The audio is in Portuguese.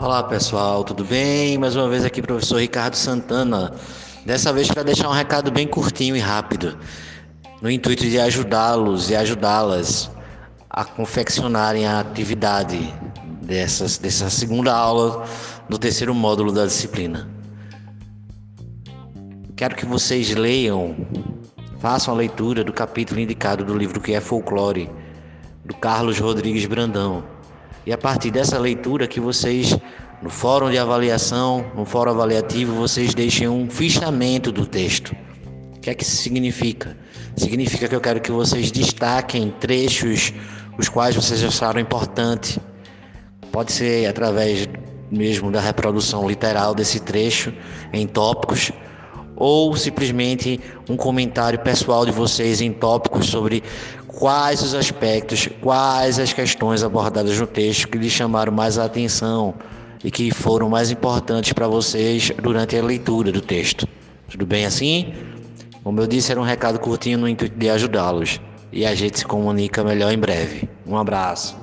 Olá pessoal, tudo bem? Mais uma vez aqui, professor Ricardo Santana. Dessa vez para deixar um recado bem curtinho e rápido, no intuito de ajudá-los e ajudá-las a confeccionarem a atividade dessas, dessa segunda aula do terceiro módulo da disciplina. Quero que vocês leiam, façam a leitura do capítulo indicado do livro que é Folclore, do Carlos Rodrigues Brandão. E a partir dessa leitura que vocês, no fórum de avaliação, no fórum avaliativo, vocês deixem um fichamento do texto. O que é que isso significa? Significa que eu quero que vocês destaquem trechos os quais vocês acharam importante. Pode ser através mesmo da reprodução literal desse trecho em tópicos ou simplesmente um comentário pessoal de vocês em tópicos sobre quais os aspectos, quais as questões abordadas no texto que lhes chamaram mais a atenção e que foram mais importantes para vocês durante a leitura do texto. Tudo bem assim? Como eu disse, era um recado curtinho no intuito de ajudá-los. E a gente se comunica melhor em breve. Um abraço.